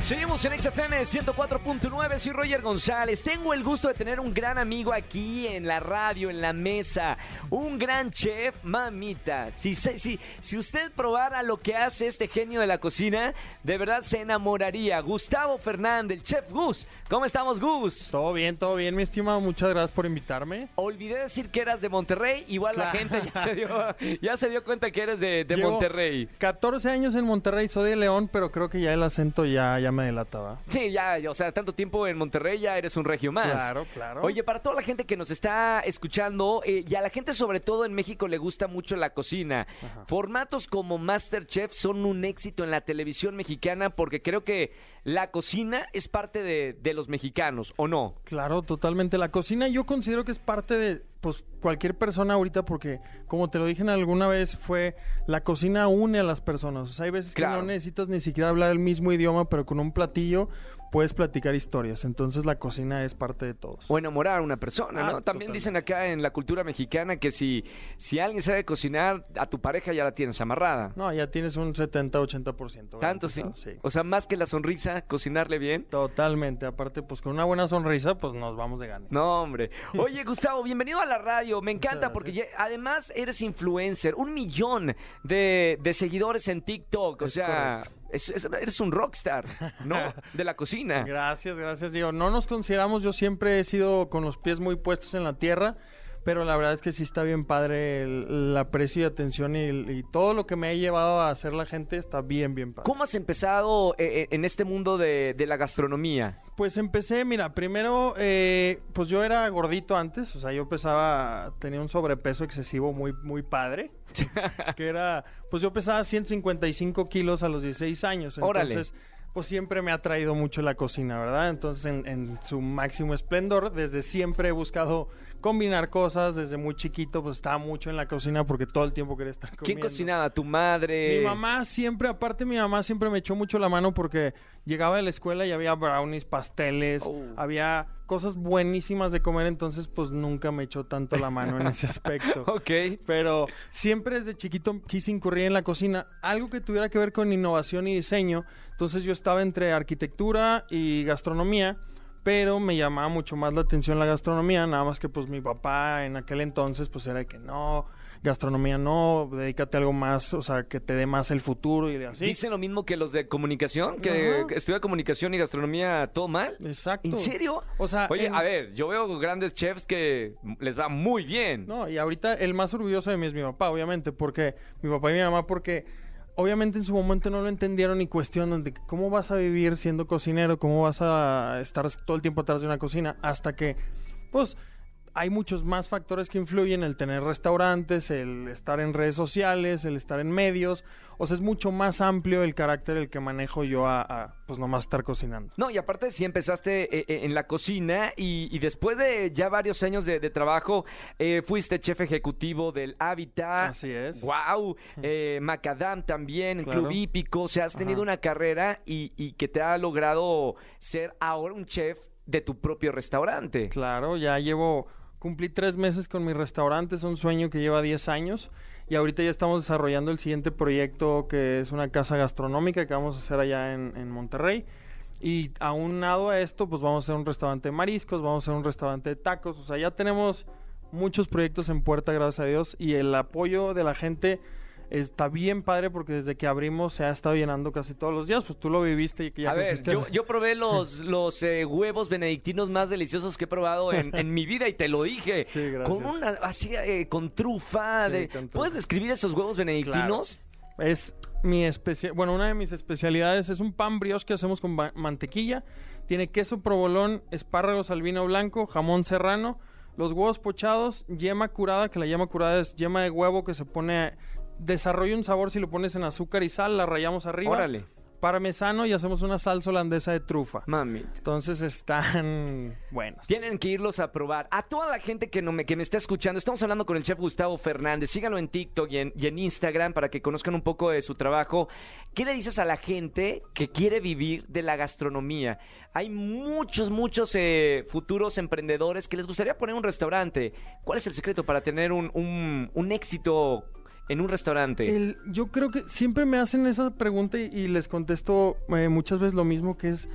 Seguimos en XFM 104.9, soy Roger González. Tengo el gusto de tener un gran amigo aquí en la radio, en la mesa. Un gran chef, mamita. Si, si, si usted probara lo que hace este genio de la cocina, de verdad se enamoraría. Gustavo Fernández, el chef Gus. ¿Cómo estamos, Gus? Todo bien, todo bien, mi estimado. Muchas gracias por invitarme. Olvidé decir que eras de Monterrey. Igual la gente ya se, dio, ya se dio cuenta que eres de, de Monterrey. 14 años en Monterrey, soy de León, pero creo que ya el acento ya, ya me delataba. Sí, ya, o sea, tanto tiempo en Monterrey ya eres un regio más. Claro, claro. Oye, para toda la gente que nos está escuchando, eh, y a la gente sobre todo en México le gusta mucho la cocina, formatos como Masterchef son un éxito en la televisión mexicana porque creo que la cocina es parte de, de los mexicanos, ¿o no? Claro, totalmente. La cocina yo considero que es parte de pues cualquier persona ahorita porque como te lo dije alguna vez fue la cocina une a las personas. O sea, hay veces que no necesitas ni siquiera hablar el mismo idioma, pero con un platillo puedes platicar historias. Entonces la cocina es parte de todos. O enamorar a una persona, ¿no? Ah, También dicen acá en la cultura mexicana que si, si alguien sabe cocinar, a tu pareja ya la tienes amarrada. No, ya tienes un 70-80%. ¿Tanto sí? O sea, más que la sonrisa, cocinarle bien. Totalmente. Aparte, pues con una buena sonrisa, pues nos vamos de gana. No, hombre. Oye, Gustavo, bienvenido a la radio. Me encanta porque además eres influencer. Un millón de, seguidores en TikTok. o sea, eres un rockstar, ¿no? De la cocina. Gracias, gracias. Digo, no nos consideramos, yo siempre he sido con los pies muy puestos en la tierra pero la verdad es que sí está bien padre el, aprecio y atención y, todo lo que me ha llevado a hacer la gente está bien, bien padre. ¿Cómo has empezado eh, eh, en este mundo de, la gastronomía? Pues empecé, mira, primero, eh, pues yo era gordito antes, o sea, yo pesaba, tenía un sobrepeso excesivo muy, muy padre, que era, pues yo pesaba 155 kilos a los 16 años, entonces... pues siempre me ha traído mucho la cocina, ¿verdad? Entonces, en, en, su máximo esplendor, desde siempre he buscado combinar cosas desde muy chiquito, pues estaba mucho en la cocina porque todo el tiempo quería estar comiendo. ¿Quién cocinaba? ¿Tu madre? Mi mamá siempre, aparte mi mamá siempre me echó mucho la mano porque llegaba de la escuela y había brownies, pasteles, oh. había cosas buenísimas de comer, entonces pues nunca me echó tanto la mano en ese aspecto. ok. Pero siempre desde chiquito quise incurrir en la cocina, algo que tuviera que ver con innovación y diseño, entonces yo estaba entre arquitectura y gastronomía pero me llamaba mucho más la atención la gastronomía, nada más que pues mi papá en aquel entonces pues era de que no, gastronomía no, dedícate a algo más, o sea, que te dé más el futuro y así. Dicen lo mismo que los de comunicación, que estudia comunicación y gastronomía todo mal. Exacto. ¿En serio? O sea, oye, a ver, yo veo grandes chefs que les va muy bien. No, y ahorita el más orgulloso de mí es mi papá, obviamente, porque mi papá y mi mamá porque obviamente en su momento no lo entendieron y cuestionan de cómo vas a vivir siendo cocinero, cómo vas a estar todo el tiempo atrás de una cocina, hasta que, pues, hay muchos más factores que influyen, el tener restaurantes, el estar en redes sociales, el estar en medios, o sea, es mucho más amplio el carácter el que manejo yo a, pues nomás estar cocinando. No, y aparte si empezaste eh, eh, en la cocina y, después de ya varios años de, trabajo, eh, fuiste chef ejecutivo del Hábitat. Así es. Wow, Macadam también, Club Hípico, o sea, has tenido una carrera y, y que te ha logrado ser ahora un chef de tu propio restaurante. Claro, ya llevo Cumplí tres meses con mi restaurante, es un sueño que lleva 10 años y ahorita ya estamos desarrollando el siguiente proyecto que es una casa gastronómica que vamos a hacer allá en, Monterrey. Y aunado a esto, pues vamos a hacer un restaurante de mariscos, vamos a hacer un restaurante de tacos, o sea, ya tenemos muchos proyectos en puerta, gracias a Dios, y el apoyo de la gente está bien padre porque desde que abrimos se ha estado llenando casi todos los días. Pues tú lo viviste y que ya A ver, yo, probé los, los eh, huevos benedictinos más deliciosos que he probado en, mi vida y te lo dije. Sí, gracias. Con una, así, eh, con trufa. de, ¿Puedes describir esos huevos benedictinos? Es mi especial, bueno, una de mis especialidades es un pan brioche que hacemos con mantequilla. Tiene queso provolón, espárragos al vino blanco, jamón serrano, los huevos pochados, yema curada, que la yema curada es yema de huevo que se pone desarrolla un sabor si lo pones en azúcar y sal, la rayamos arriba. Órale. parmesano y hacemos una salsa holandesa de trufa. Mami. Entonces están buenos. Tienen que irlos a probar. A toda la gente que, no me, que me está escuchando, estamos hablando con el chef Gustavo Fernández. Síganlo en TikTok y en, y en Instagram para que conozcan un poco de su trabajo. ¿Qué le dices a la gente que quiere vivir de la gastronomía? Hay muchos, muchos eh, futuros emprendedores que les gustaría poner un restaurante. ¿Cuál es el secreto para tener un, un- un éxito en un restaurante? El- yo creo que siempre me hacen esa pregunta y, les contesto eh, muchas veces lo mismo, que es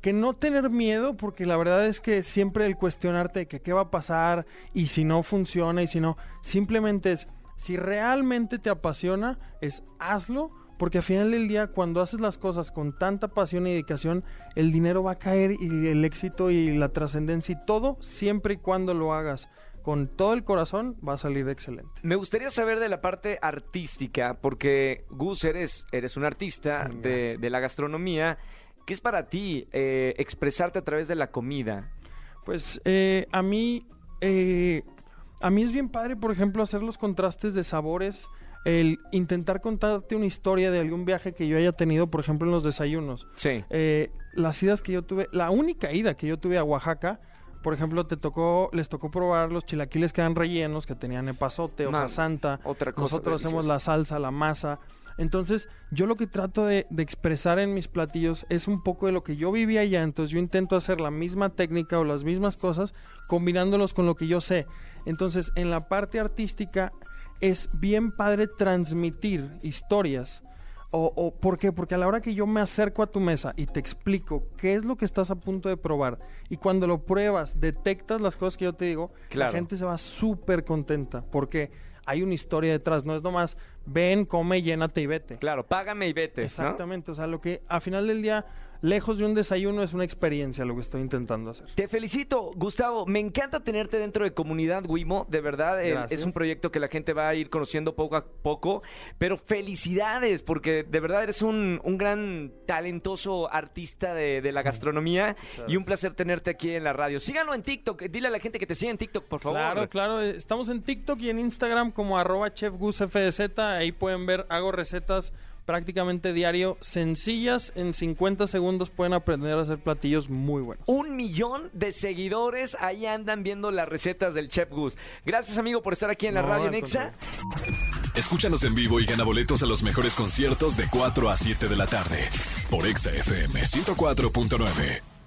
que no tener miedo, porque la verdad es que siempre el cuestionarte de que qué va a pasar y si no funciona y si no, simplemente es, si realmente te apasiona, es hazlo, porque al final del día cuando haces las cosas con tanta pasión y dedicación, el dinero va a caer y el éxito y la trascendencia y todo, siempre y cuando lo hagas con todo el corazón, va a salir excelente. Me gustaría saber de la parte artística, porque Gus, eres, eres un artista de, de la gastronomía. ¿Qué es para ti eh, expresarte a través de la comida? Pues eh, a mí, eh, a mí es bien padre, por ejemplo, hacer los contrastes de sabores, el intentar contarte una historia de algún viaje que yo haya tenido, por ejemplo, en los desayunos. Sí. Eh, las idas que yo tuve, la única ida que yo tuve a Oaxaca, por ejemplo, te tocó, les tocó probar los chilaquiles que eran rellenos, que tenían epazote, Man, santa. otra cosa Nosotros hacemos la salsa, la masa. Entonces, yo lo que trato de, de expresar en mis platillos es un poco de lo que yo vivía allá. Entonces, yo intento hacer la misma técnica o las mismas cosas combinándolos con lo que yo sé. Entonces, en la parte artística es bien padre transmitir historias. O, o, ¿Por qué? Porque a la hora que yo me acerco a tu mesa y te explico qué es lo que estás a punto de probar y cuando lo pruebas, detectas las cosas que yo te digo, Claro. la gente se va súper contenta porque hay una historia detrás, no es nomás ven, come, llénate y vete. Claro, págame y vete. ¿no? Exactamente, o sea, lo que a final del día, lejos de un desayuno, es una experiencia lo que estoy intentando hacer. Te felicito, Gustavo. Me encanta tenerte dentro de Comunidad Wimo. De verdad, eh, es un proyecto que la gente va a ir conociendo poco a poco. Pero felicidades, porque de verdad eres un, un gran talentoso artista de, de la gastronomía. Y un placer tenerte aquí en la radio. Síganlo en TikTok. Dile a la gente que te siga en TikTok, por favor. Claro, claro, eh, estamos en TikTok y en Instagram como arroba chefgusfdz, ahí pueden ver, hago recetas prácticamente diario, sencillas, en 50 segundos pueden aprender a hacer platillos muy buenos. Un millón de seguidores ahí andan viendo las recetas del Chef Gus. Gracias, amigo, por estar aquí en la No, radio Nexa. Escúchanos en vivo y gana boletos a los mejores conciertos de 4 a 7 de la tarde por Exa FM 104.9.